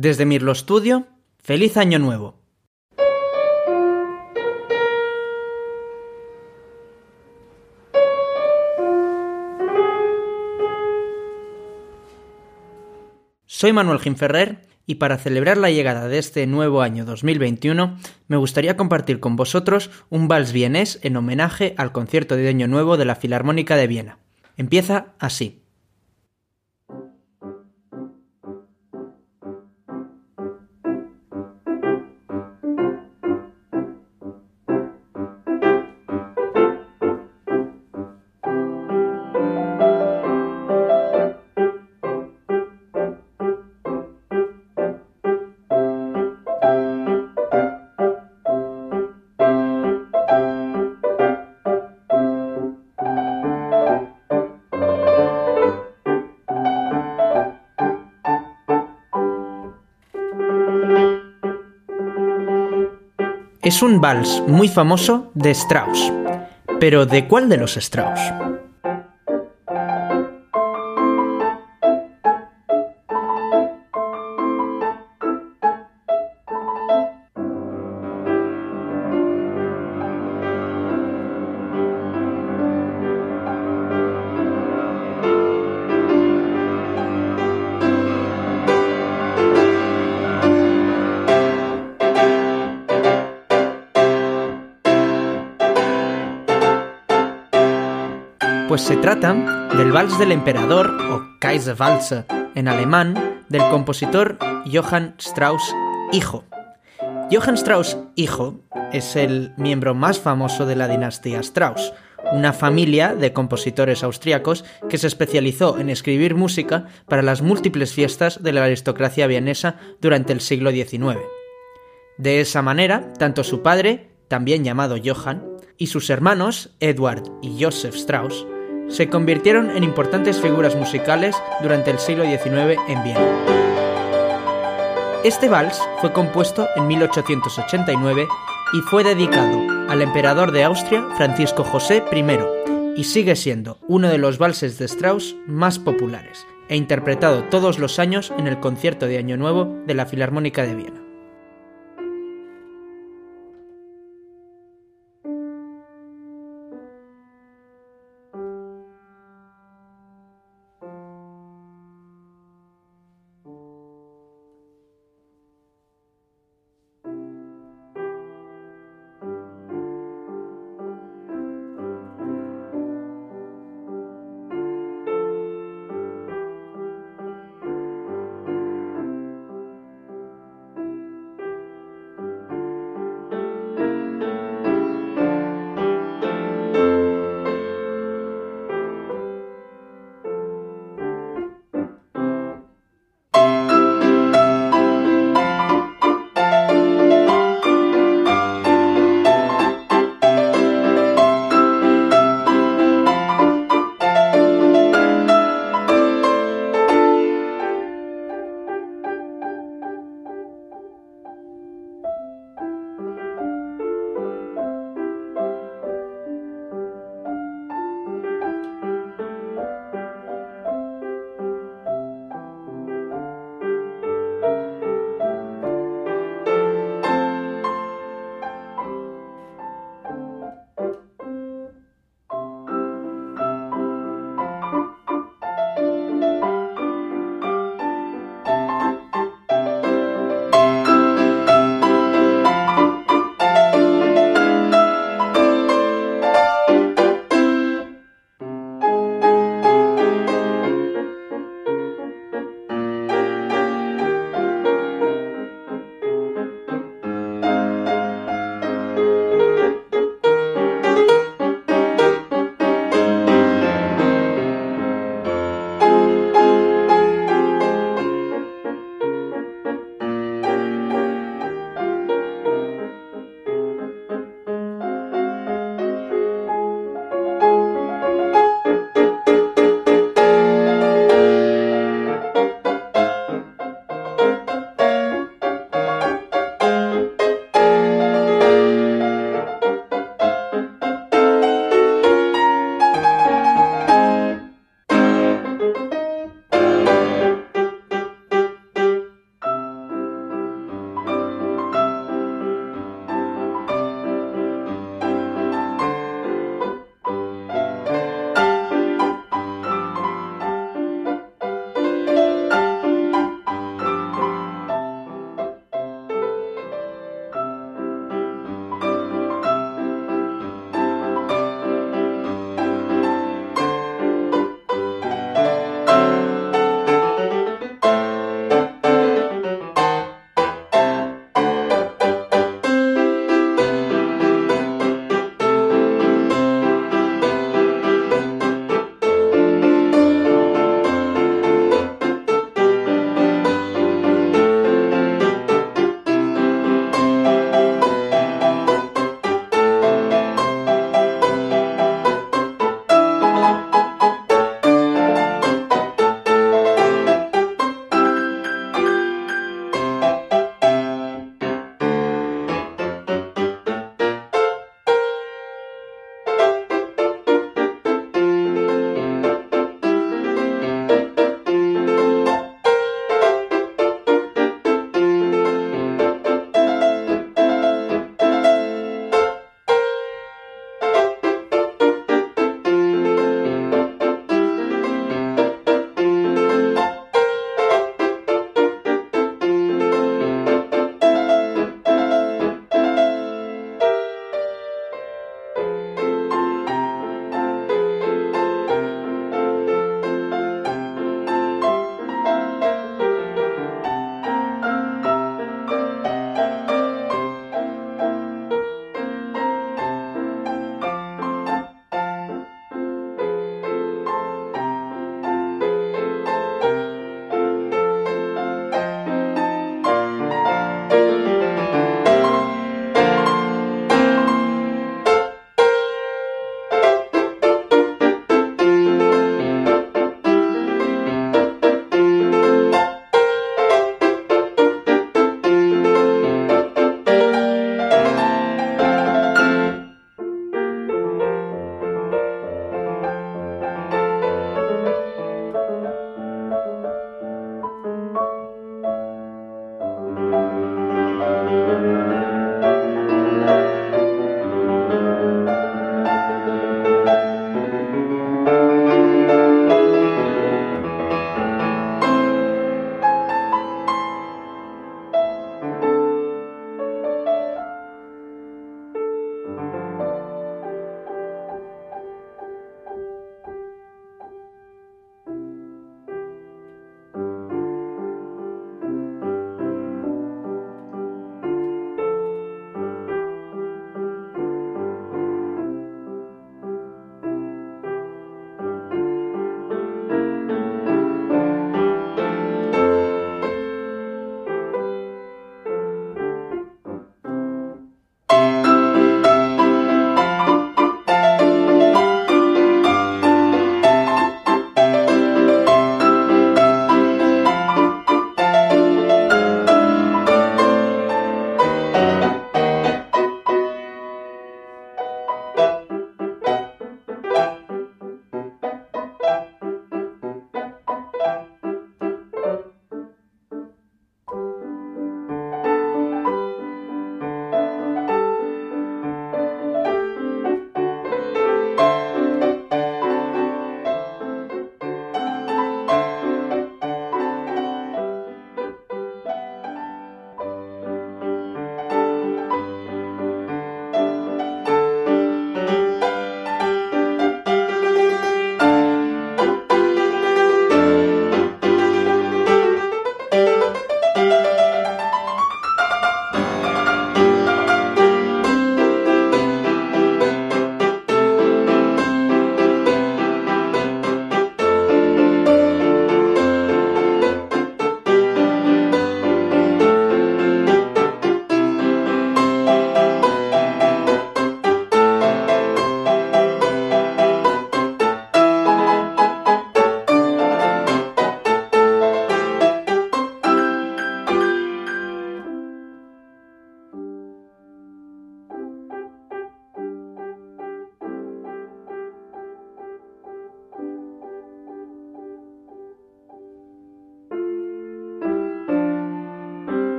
Desde Mirlo Studio, feliz año nuevo. Soy Manuel Ginferrer y para celebrar la llegada de este nuevo año 2021 me gustaría compartir con vosotros un vals vienés en homenaje al concierto de Año Nuevo de la Filarmónica de Viena. Empieza así. Es un vals muy famoso de Strauss. Pero ¿de cuál de los Strauss? Pues se trata del Vals del Emperador o Kaiserwalzer en alemán del compositor Johann Strauss hijo. Johann Strauss hijo es el miembro más famoso de la dinastía Strauss, una familia de compositores austriacos que se especializó en escribir música para las múltiples fiestas de la aristocracia vienesa durante el siglo XIX. De esa manera, tanto su padre, también llamado Johann, y sus hermanos, Edward y Joseph Strauss, se convirtieron en importantes figuras musicales durante el siglo XIX en Viena. Este vals fue compuesto en 1889 y fue dedicado al emperador de Austria Francisco José I y sigue siendo uno de los valses de Strauss más populares e interpretado todos los años en el concierto de Año Nuevo de la Filarmónica de Viena.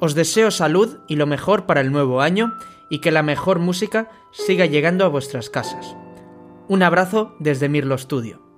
Os deseo salud y lo mejor para el nuevo año y que la mejor música siga llegando a vuestras casas. Un abrazo desde Mirlo Studio.